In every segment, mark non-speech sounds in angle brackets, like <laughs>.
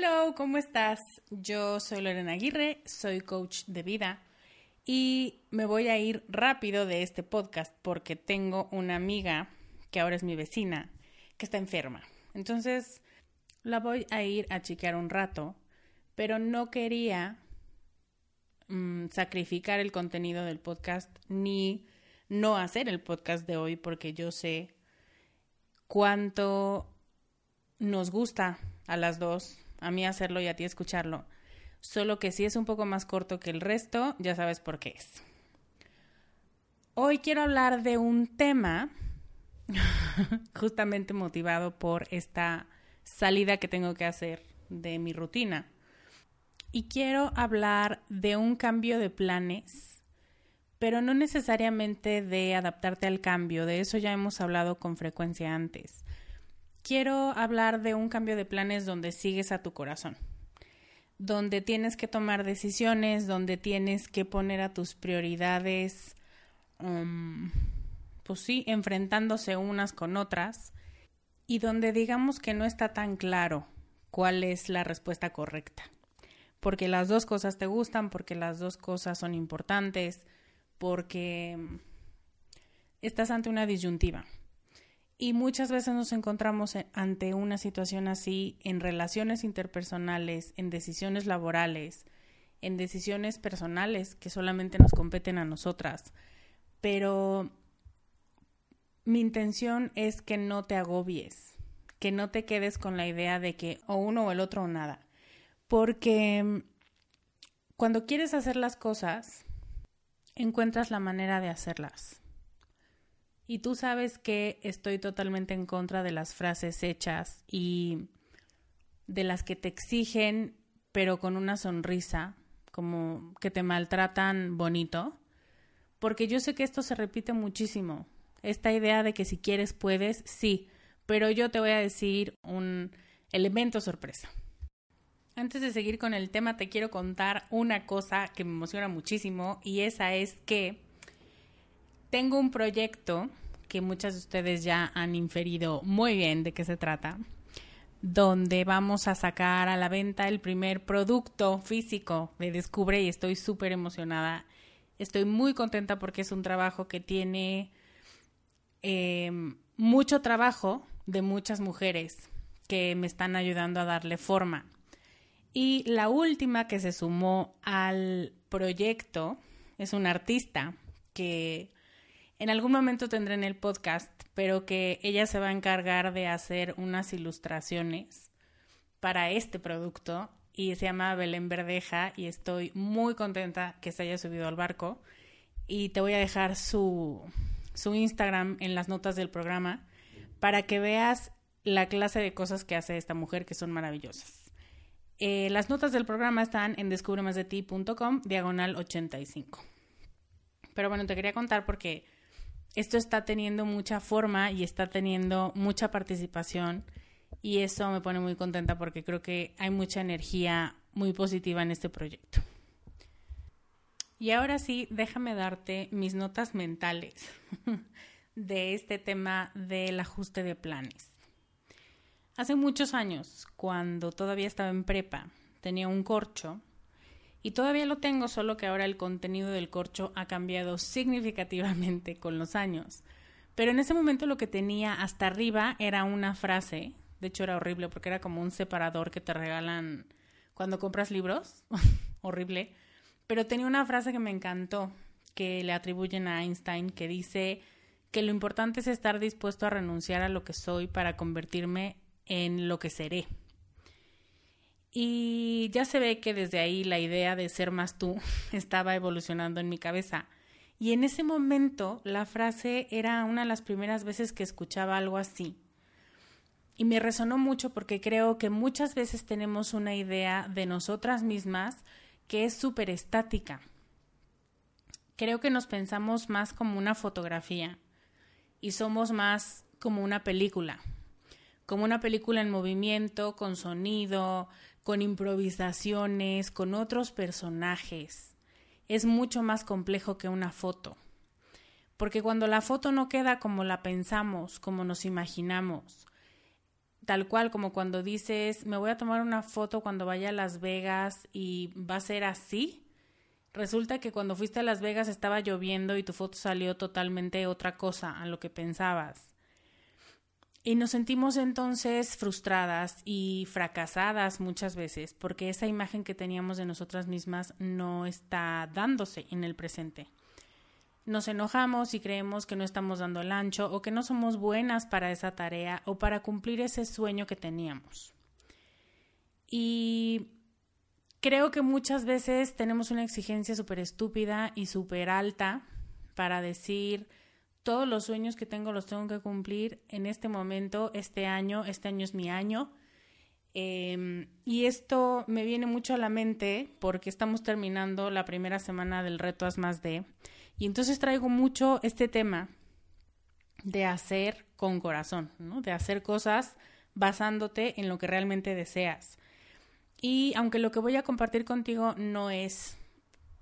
Hello, ¿cómo estás? Yo soy Lorena Aguirre, soy coach de vida y me voy a ir rápido de este podcast porque tengo una amiga que ahora es mi vecina que está enferma. Entonces la voy a ir a chequear un rato, pero no quería mm, sacrificar el contenido del podcast ni no hacer el podcast de hoy porque yo sé cuánto nos gusta a las dos a mí hacerlo y a ti escucharlo. Solo que si es un poco más corto que el resto, ya sabes por qué es. Hoy quiero hablar de un tema <laughs> justamente motivado por esta salida que tengo que hacer de mi rutina. Y quiero hablar de un cambio de planes, pero no necesariamente de adaptarte al cambio, de eso ya hemos hablado con frecuencia antes quiero hablar de un cambio de planes donde sigues a tu corazón, donde tienes que tomar decisiones, donde tienes que poner a tus prioridades, um, pues sí, enfrentándose unas con otras, y donde digamos que no está tan claro cuál es la respuesta correcta, porque las dos cosas te gustan, porque las dos cosas son importantes, porque estás ante una disyuntiva. Y muchas veces nos encontramos ante una situación así en relaciones interpersonales, en decisiones laborales, en decisiones personales que solamente nos competen a nosotras. Pero mi intención es que no te agobies, que no te quedes con la idea de que o uno o el otro o nada. Porque cuando quieres hacer las cosas, encuentras la manera de hacerlas. Y tú sabes que estoy totalmente en contra de las frases hechas y de las que te exigen, pero con una sonrisa, como que te maltratan bonito. porque yo sé que esto se repite muchísimo. Esta idea de que si quieres puedes, sí, pero yo te voy a decir un elemento sorpresa. Antes de seguir con el tema, te quiero contar una cosa que me emociona muchísimo y esa es que tengo un proyecto que muchas de ustedes ya han inferido muy bien de qué se trata, donde vamos a sacar a la venta el primer producto físico de Descubre y estoy súper emocionada. Estoy muy contenta porque es un trabajo que tiene eh, mucho trabajo de muchas mujeres que me están ayudando a darle forma. Y la última que se sumó al proyecto es una artista que en algún momento tendré en el podcast, pero que ella se va a encargar de hacer unas ilustraciones para este producto y se llama Belén Verdeja y estoy muy contenta que se haya subido al barco y te voy a dejar su, su Instagram en las notas del programa para que veas la clase de cosas que hace esta mujer que son maravillosas. Eh, las notas del programa están en descubremasdeti.com, diagonal 85. Pero bueno, te quería contar porque esto está teniendo mucha forma y está teniendo mucha participación y eso me pone muy contenta porque creo que hay mucha energía muy positiva en este proyecto. Y ahora sí, déjame darte mis notas mentales <laughs> de este tema del ajuste de planes. Hace muchos años, cuando todavía estaba en prepa, tenía un corcho y todavía lo tengo, solo que ahora el contenido del corcho ha cambiado significativamente con los años. Pero en ese momento lo que tenía hasta arriba era una frase, de hecho era horrible porque era como un separador que te regalan cuando compras libros, <laughs> horrible, pero tenía una frase que me encantó, que le atribuyen a Einstein, que dice que lo importante es estar dispuesto a renunciar a lo que soy para convertirme en lo que seré. Y ya se ve que desde ahí la idea de ser más tú <laughs> estaba evolucionando en mi cabeza. Y en ese momento la frase era una de las primeras veces que escuchaba algo así. Y me resonó mucho porque creo que muchas veces tenemos una idea de nosotras mismas que es súper estática. Creo que nos pensamos más como una fotografía y somos más como una película, como una película en movimiento, con sonido, con improvisaciones, con otros personajes. Es mucho más complejo que una foto. Porque cuando la foto no queda como la pensamos, como nos imaginamos, tal cual como cuando dices, me voy a tomar una foto cuando vaya a Las Vegas y va a ser así, resulta que cuando fuiste a Las Vegas estaba lloviendo y tu foto salió totalmente otra cosa a lo que pensabas. Y nos sentimos entonces frustradas y fracasadas muchas veces porque esa imagen que teníamos de nosotras mismas no está dándose en el presente. Nos enojamos y creemos que no estamos dando el ancho o que no somos buenas para esa tarea o para cumplir ese sueño que teníamos. Y creo que muchas veces tenemos una exigencia súper estúpida y súper alta para decir, todos los sueños que tengo los tengo que cumplir en este momento, este año, este año es mi año. Em, y esto me viene mucho a la mente porque estamos terminando la primera semana del reto As Más D. Y entonces traigo mucho este tema de hacer con corazón, ¿no? de hacer cosas basándote en lo que realmente deseas. Y aunque lo que voy a compartir contigo no es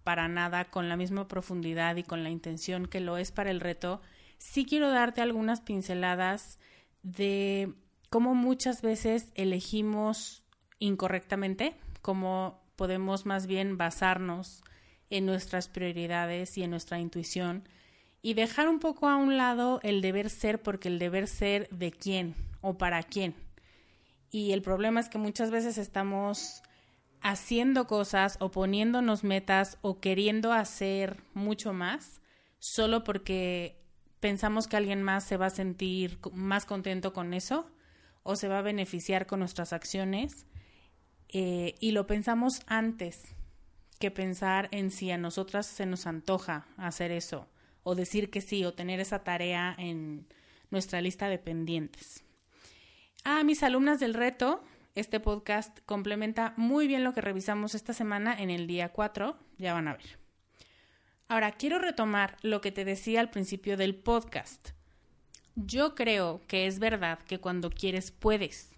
para nada con la misma profundidad y con la intención que lo es para el reto, sí quiero darte algunas pinceladas de cómo muchas veces elegimos incorrectamente, cómo podemos más bien basarnos en nuestras prioridades y en nuestra intuición y dejar un poco a un lado el deber ser porque el deber ser de quién o para quién. Y el problema es que muchas veces estamos haciendo cosas o poniéndonos metas o queriendo hacer mucho más solo porque pensamos que alguien más se va a sentir más contento con eso o se va a beneficiar con nuestras acciones eh, y lo pensamos antes que pensar en si a nosotras se nos antoja hacer eso o decir que sí o tener esa tarea en nuestra lista de pendientes. A mis alumnas del reto este podcast complementa muy bien lo que revisamos esta semana en el día 4, ya van a ver. Ahora, quiero retomar lo que te decía al principio del podcast. Yo creo que es verdad que cuando quieres puedes,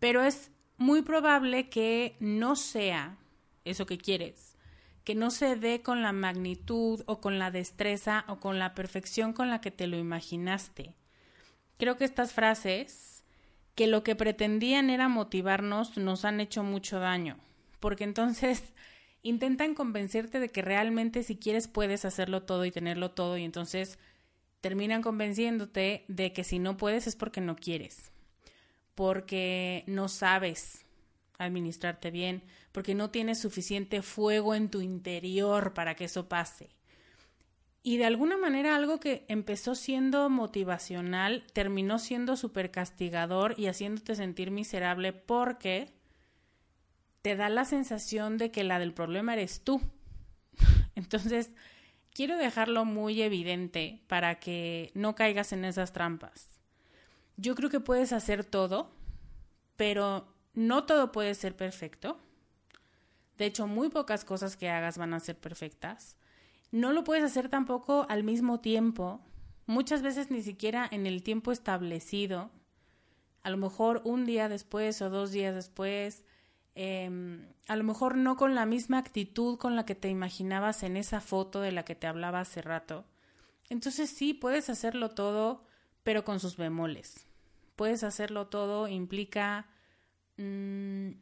pero es muy probable que no sea eso que quieres, que no se dé con la magnitud o con la destreza o con la perfección con la que te lo imaginaste. Creo que estas frases, que lo que pretendían era motivarnos, nos han hecho mucho daño, porque entonces intentan convencerte de que realmente si quieres puedes hacerlo todo y tenerlo todo y entonces terminan convenciéndote de que si no puedes es porque no quieres, porque no sabes administrarte bien, porque no tienes suficiente fuego en tu interior para que eso pase. Y de alguna manera algo que empezó siendo motivacional terminó siendo súper castigador y haciéndote sentir miserable porque te da la sensación de que la del problema eres tú. <laughs> Entonces, quiero dejarlo muy evidente para que no caigas en esas trampas. Yo creo que puedes hacer todo, pero no todo puede ser perfecto. De hecho, muy pocas cosas que hagas van a ser perfectas. No lo puedes hacer tampoco al mismo tiempo, muchas veces ni siquiera en el tiempo establecido. A lo mejor un día después o dos días después, Em, a lo mejor no con la misma actitud con la que te imaginabas en esa foto de la que te hablaba hace rato. Entonces sí, puedes hacerlo todo, pero con sus bemoles. Puedes hacerlo todo, implica... Mm,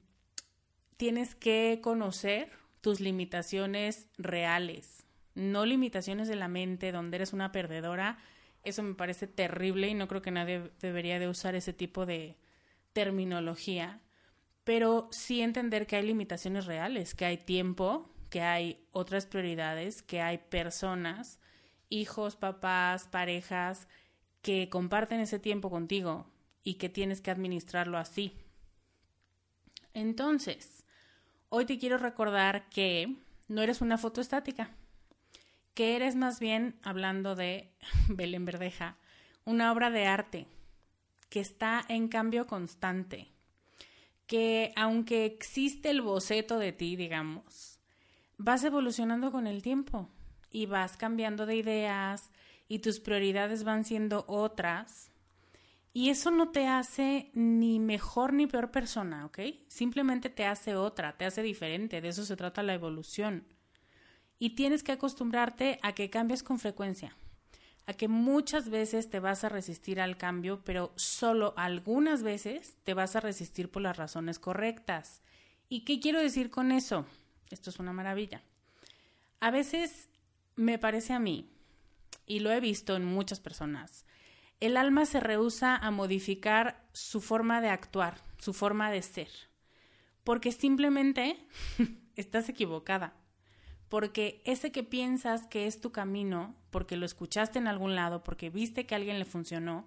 tienes que conocer tus limitaciones reales, no limitaciones de la mente donde eres una perdedora. Eso me parece terrible y no creo que nadie debería de usar ese tipo de terminología pero sí entender que hay limitaciones reales, que hay tiempo, que hay otras prioridades, que hay personas, hijos, papás, parejas, que comparten ese tiempo contigo y que tienes que administrarlo así. Entonces, hoy te quiero recordar que no eres una foto estática, que eres más bien, hablando de <laughs> Belén Verdeja, una obra de arte que está en cambio constante, que aunque existe el boceto de ti, digamos, vas evolucionando con el tiempo y vas cambiando de ideas y tus prioridades van siendo otras. Y eso no te hace ni mejor ni peor persona, ¿ok? Simplemente te hace otra, te hace diferente, de eso se trata la evolución. Y tienes que acostumbrarte a que cambies con frecuencia a que muchas veces te vas a resistir al cambio, pero solo algunas veces te vas a resistir por las razones correctas. ¿Y qué quiero decir con eso? Esto es una maravilla. A veces me parece a mí, y lo he visto en muchas personas, el alma se rehúsa a modificar su forma de actuar, su forma de ser, porque simplemente <laughs> estás equivocada porque ese que piensas que es tu camino, porque lo escuchaste en algún lado, porque viste que a alguien le funcionó,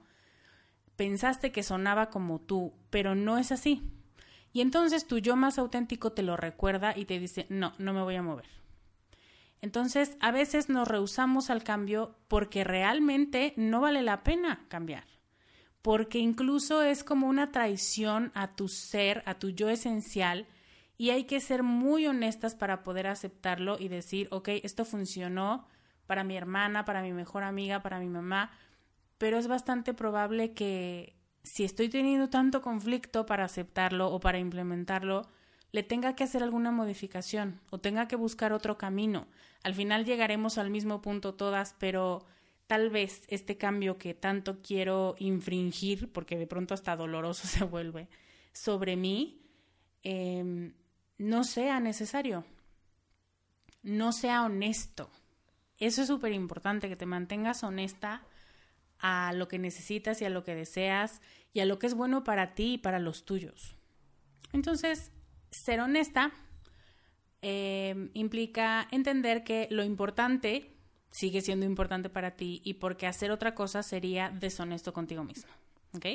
pensaste que sonaba como tú, pero no es así. Y entonces tu yo más auténtico te lo recuerda y te dice, no, no me voy a mover. Entonces, a veces nos rehusamos al cambio porque realmente no vale la pena cambiar. Porque incluso es como una traición a tu ser, a tu yo esencial, y hay que ser muy honestas para poder aceptarlo y decir, ok, esto funcionó para mi hermana, para mi mejor amiga, para mi mamá, pero es bastante probable que si estoy teniendo tanto conflicto para aceptarlo o para implementarlo, le tenga que hacer alguna modificación o tenga que buscar otro camino. Al final llegaremos al mismo punto todas, pero tal vez este cambio que tanto quiero infringir, porque de pronto hasta doloroso <laughs> se vuelve, sobre mí, eh, no sea necesario, no sea honesto. Eso es súper importante, que te mantengas honesta a lo que necesitas y a lo que deseas y a lo que es bueno para ti y para los tuyos. Entonces, ser honesta eh, implica entender que lo importante sigue siendo importante para ti y porque hacer otra cosa sería deshonesto contigo mismo. ¿Ok?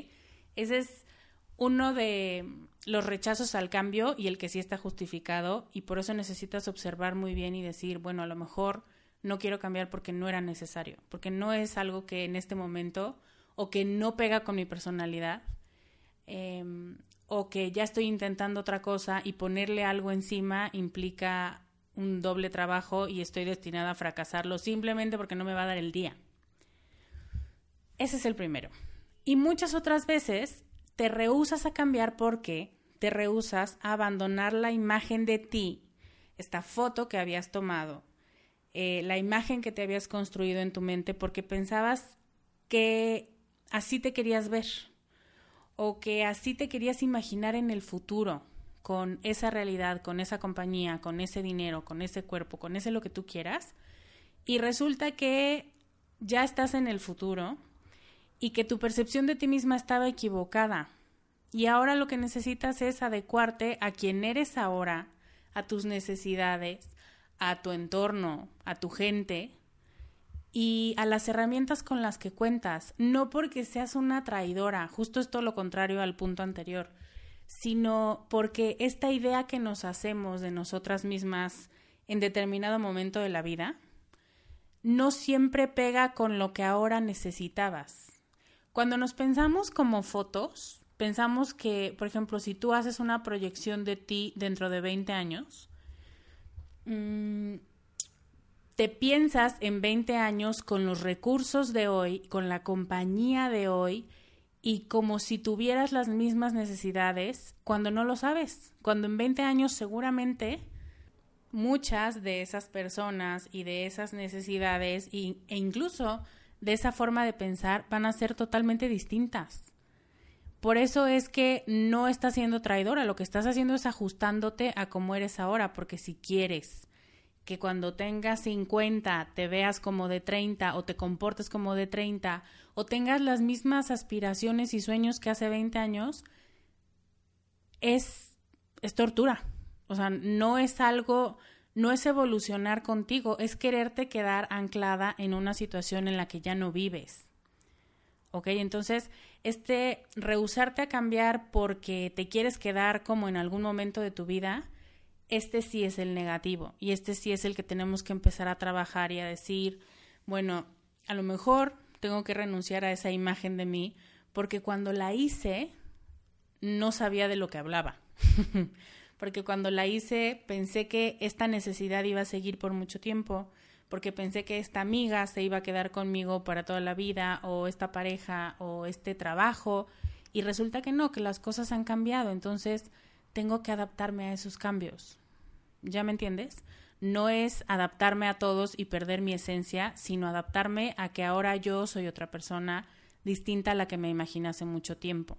Ese es uno de los rechazos al cambio y el que sí está justificado y por eso necesitas observar muy bien y decir, bueno, a lo mejor no quiero cambiar porque no era necesario, porque no es algo que en este momento o que no pega con mi personalidad em, o que ya estoy intentando otra cosa y ponerle algo encima implica un doble trabajo y estoy destinada a fracasarlo simplemente porque no me va a dar el día. Ese es el primero. Y muchas otras veces te rehusas a cambiar porque te rehusas a abandonar la imagen de ti, esta foto que habías tomado, eh, la imagen que te habías construido en tu mente porque pensabas que así te querías ver o que así te querías imaginar en el futuro con esa realidad, con esa compañía, con ese dinero, con ese cuerpo, con ese lo que tú quieras, y resulta que ya estás en el futuro y que tu percepción de ti misma estaba equivocada. Y ahora lo que necesitas es adecuarte a quien eres ahora, a tus necesidades, a tu entorno, a tu gente y a las herramientas con las que cuentas, no porque seas una traidora, justo es todo lo contrario al punto anterior sino porque esta idea que nos hacemos de nosotras mismas en determinado momento de la vida no siempre pega con lo que ahora necesitabas. Cuando nos pensamos como fotos, pensamos que, por ejemplo, si tú haces una proyección de ti dentro de 20 años, mm, te piensas en 20 años con los recursos de hoy, con la compañía de hoy, y como si tuvieras las mismas necesidades cuando no lo sabes, cuando en 20 años seguramente muchas de esas personas y de esas necesidades e incluso de esa forma de pensar van a ser totalmente distintas. Por eso es que no estás siendo traidora, lo que estás haciendo es ajustándote a cómo eres ahora, porque si quieres que cuando tengas 50 te veas como de 30 o te comportes como de 30 o tengas las mismas aspiraciones y sueños que hace 20 años, es, es tortura. O sea, no es algo, no es evolucionar contigo, es quererte quedar anclada en una situación en la que ya no vives. ¿Ok? Entonces, este rehusarte a cambiar porque te quieres quedar como en algún momento de tu vida, este sí es el negativo y este sí es el que tenemos que empezar a trabajar y a decir, bueno, a lo mejor tengo que renunciar a esa imagen de mí porque cuando la hice no sabía de lo que hablaba. <laughs> porque cuando la hice pensé que esta necesidad iba a seguir por mucho tiempo, porque pensé que esta amiga se iba a quedar conmigo para toda la vida o esta pareja o este trabajo y resulta que no, que las cosas han cambiado, entonces tengo que adaptarme a esos cambios. ¿Ya me entiendes? No es adaptarme a todos y perder mi esencia, sino adaptarme a que ahora yo soy otra persona distinta a la que me imaginé hace mucho tiempo.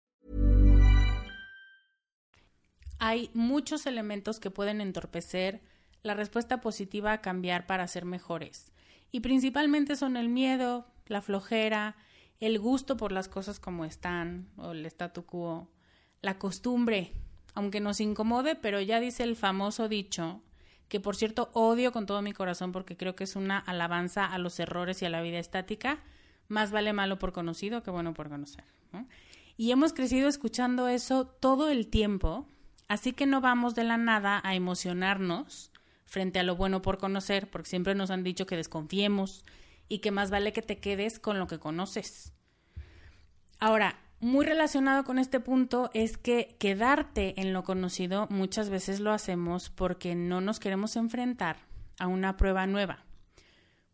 Hay muchos elementos que pueden entorpecer la respuesta positiva a cambiar para ser mejores. Y principalmente son el miedo, la flojera, el gusto por las cosas como están, o el statu quo, la costumbre, aunque nos incomode, pero ya dice el famoso dicho, que por cierto odio con todo mi corazón porque creo que es una alabanza a los errores y a la vida estática, más vale malo por conocido que bueno por conocer. Y hemos crecido escuchando eso todo el tiempo, así que no vamos de la nada a emocionarnos frente a lo bueno por conocer, porque siempre nos han dicho que desconfiemos, y que más vale que te quedes con lo que conoces. Ahora, muy relacionado con este punto es que quedarte en lo conocido muchas veces lo hacemos porque no nos queremos enfrentar a una prueba nueva,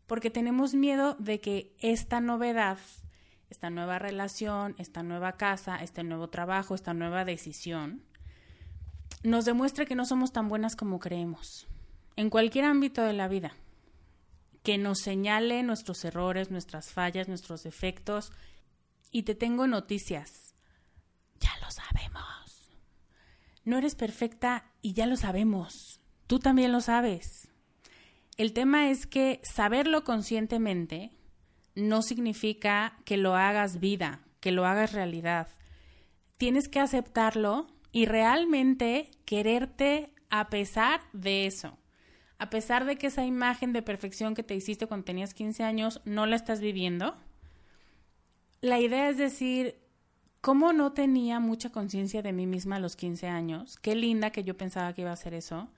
porque tenemos miedo de que esta novedad, esta nueva relación, esta nueva casa, este nuevo trabajo, esta nueva decisión, nos demuestre que no somos tan buenas como creemos, en cualquier ámbito de la vida que nos señale nuestros errores, nuestras fallas, nuestros defectos. Y te tengo noticias. Ya lo sabemos. No eres perfecta y ya lo sabemos. Tú también lo sabes. El tema es que saberlo conscientemente no significa que lo hagas vida, que lo hagas realidad. Tienes que aceptarlo y realmente quererte a pesar de eso. A pesar de que esa imagen de perfección que te hiciste cuando tenías 15 años no la estás viviendo. La idea es decir, ¿cómo no tenía mucha conciencia de mí misma a los 15 años? Qué linda que yo pensaba que iba a hacer eso.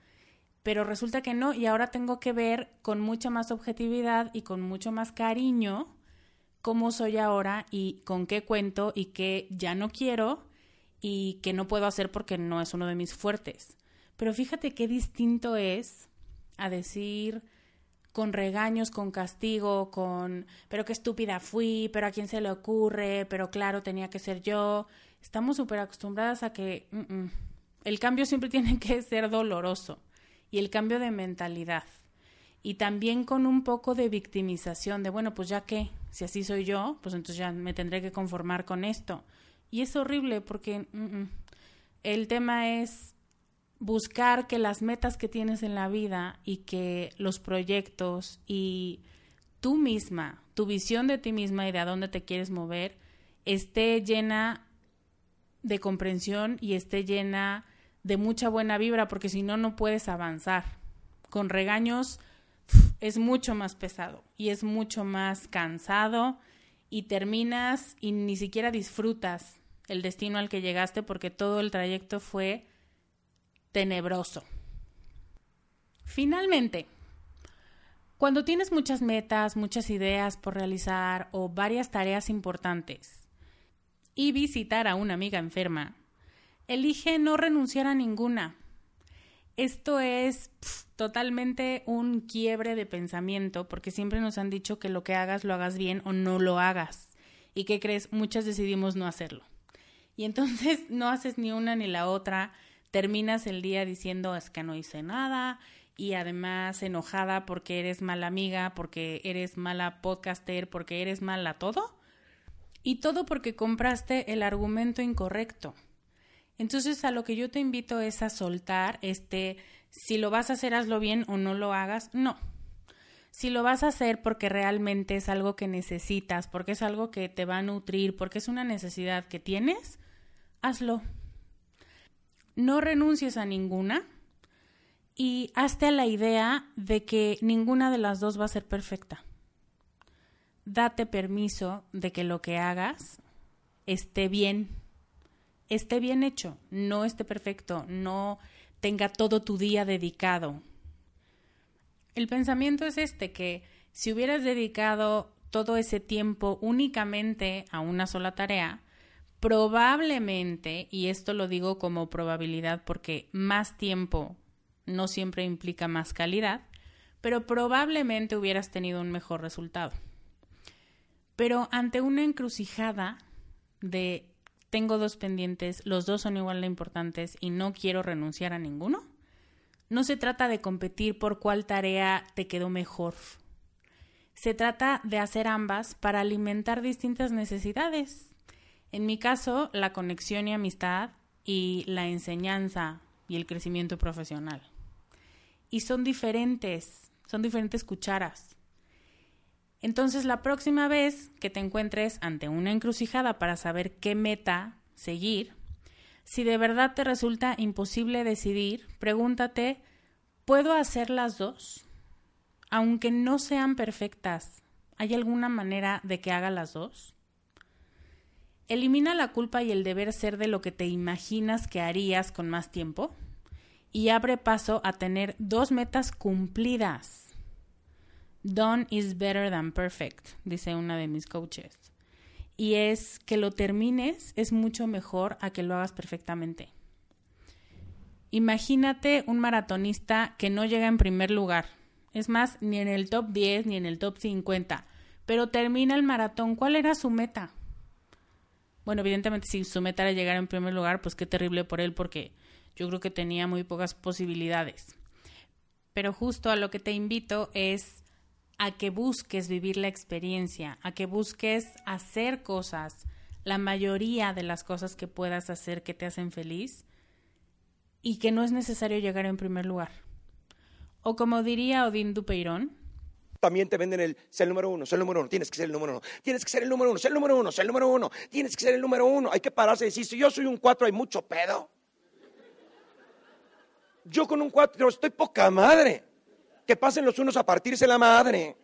Pero resulta que no, y ahora tengo que ver con mucha más objetividad y con mucho más cariño cómo soy ahora y con qué cuento y qué ya no quiero y que no puedo hacer porque no es uno de mis fuertes. Pero fíjate qué distinto es a decir con regaños, con castigo, con pero qué estúpida fui, pero a quién se le ocurre, pero claro, tenía que ser yo. Estamos súper acostumbradas a que el cambio siempre <laughs> tiene que ser doloroso y el cambio de mentalidad. Y también con un poco de victimización de, bueno, pues ya que, si así soy yo, pues entonces ya me tendré que conformar con esto. Y es horrible porque el tema es buscar que las metas que tienes en la vida y que los proyectos y tú misma, tu visión de ti misma y de a dónde te quieres mover, esté llena de comprensión y esté llena de mucha buena vibra, porque si no, no puedes avanzar. Con regaños es mucho más pesado y es mucho más cansado y terminas y ni siquiera disfrutas el destino al que llegaste porque todo el trayecto fue tenebroso. Finalmente, cuando tienes muchas metas, muchas ideas por realizar o varias tareas importantes y visitar a una amiga enferma, elige no renunciar a ninguna. Esto es totalmente un quiebre de pensamiento porque siempre nos han dicho que lo que hagas lo hagas bien o no lo hagas. ¿Y qué crees? Muchas decidimos no hacerlo. Y entonces <laughs> no haces ni una ni la otra terminas el día diciendo es que no hice nada y además enojada porque eres mala amiga, porque eres mala podcaster, porque eres mala todo. Y todo porque compraste el argumento incorrecto. Entonces a lo que yo te invito es a soltar este, si lo vas a hacer, hazlo bien o no lo hagas. No. Si lo vas a hacer porque realmente es algo que necesitas, porque es algo que te va a nutrir, porque es una necesidad que tienes, hazlo no renuncies a ninguna y hazte a la idea de que ninguna de las dos va a ser perfecta. Date permiso de que lo que hagas esté bien, esté bien hecho, no esté perfecto, no tenga todo tu día dedicado. El pensamiento es este, que si hubieras dedicado todo ese tiempo únicamente a una sola tarea, probablemente, y esto lo digo como probabilidad porque más tiempo no siempre implica más calidad, pero probablemente hubieras tenido un mejor resultado. Pero ante una encrucijada de tengo dos pendientes, los dos son igual de importantes y no quiero renunciar a ninguno, no se trata de competir por cuál tarea te quedó mejor. Se trata de hacer ambas para alimentar distintas necesidades en mi caso, la conexión y amistad y la enseñanza y el crecimiento profesional. Y son diferentes, son diferentes cucharas. Entonces, la próxima vez que te encuentres ante una encrucijada para saber qué meta seguir, si de verdad te resulta imposible decidir, pregúntate, ¿puedo hacer las dos? Aunque no sean perfectas, ¿hay alguna manera de que haga las dos? Elimina la culpa y el deber ser de lo que te imaginas que harías con más tiempo y abre paso a tener dos metas cumplidas. Done is better than perfect, dice una de mis coaches. Y es que lo termines es mucho mejor a que lo hagas perfectamente. Imagínate un maratonista que no llega en primer lugar. Es más, ni en el top 10 ni en el top 50. Pero termina el maratón. ¿Cuál era su meta? Bueno, evidentemente si su meta era llegar en primer lugar, pues qué terrible por él porque yo creo que tenía muy pocas posibilidades. Pero justo a lo que te invito es a que busques vivir la experiencia, a que busques hacer cosas, la mayoría de las cosas que puedas hacer que te hacen feliz y que no es necesario llegar en primer lugar. O como diría Odín Dupeirón, también te venden el ser el número uno, ser el número uno, tienes que ser el número uno, tienes que ser el número uno, ser el número uno, ser el número uno, tienes que ser el número uno. Hay que pararse y decir, si yo soy un cuatro, hay mucho pedo. Yo con un cuatro estoy poca madre. Que pasen los unos a partirse la madre.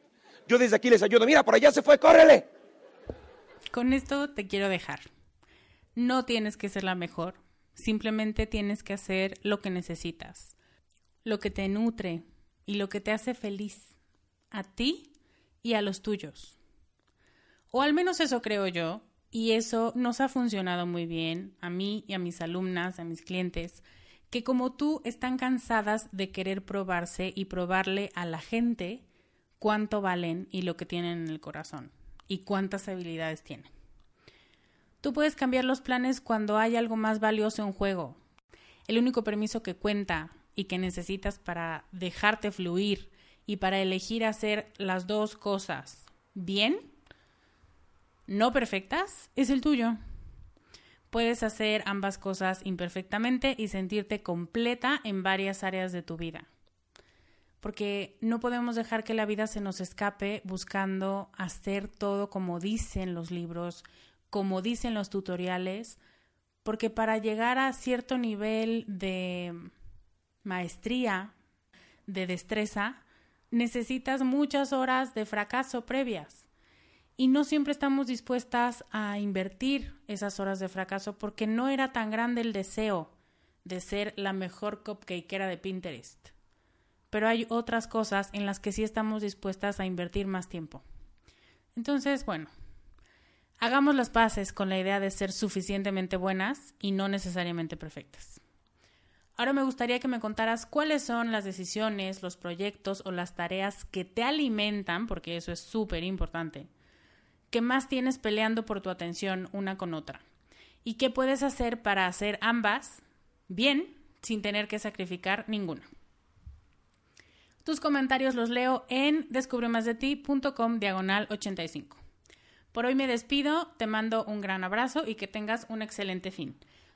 Yo desde aquí les ayudo. Mira, por allá se fue, córrele. Con esto te quiero dejar. No tienes que ser la mejor. Simplemente tienes que hacer lo que necesitas, lo que te nutre y lo que te hace feliz, a ti y a los tuyos. O al menos eso creo yo, y eso nos ha funcionado muy bien a mí y a mis alumnas, a mis clientes, que como tú están cansadas de querer probarse y probarle a la gente cuánto valen y lo que tienen en el corazón y cuántas habilidades tienen. Tú puedes cambiar los planes cuando hay algo más valioso en juego. El único permiso que cuenta y que necesitas para dejarte fluir y para elegir hacer las dos cosas bien, no perfectas, es el tuyo. Puedes hacer ambas cosas imperfectamente y sentirte completa en varias áreas de tu vida. Porque no podemos dejar que la vida se nos escape buscando hacer todo como dicen los libros, como dicen los tutoriales, porque para llegar a cierto nivel de maestría, de destreza, necesitas muchas horas de fracaso previas. Y no siempre estamos dispuestas a invertir esas horas de fracaso porque no era tan grande el deseo de ser la mejor cupcakeera de Pinterest. Pero hay otras cosas en las que sí estamos dispuestas a invertir más tiempo. Entonces, bueno, Hagamos las paces con la idea de ser suficientemente buenas y no necesariamente perfectas. Ahora me gustaría que me contaras cuáles son las decisiones, los proyectos o las tareas que te alimentan, porque eso es súper importante, que más tienes peleando por tu atención una con otra y qué puedes hacer para hacer ambas bien sin tener que sacrificar ninguna. Tus comentarios los leo en descubremasdeti.com diagonal 85. Por hoy me despido, te mando un gran abrazo y que tengas un excelente fin.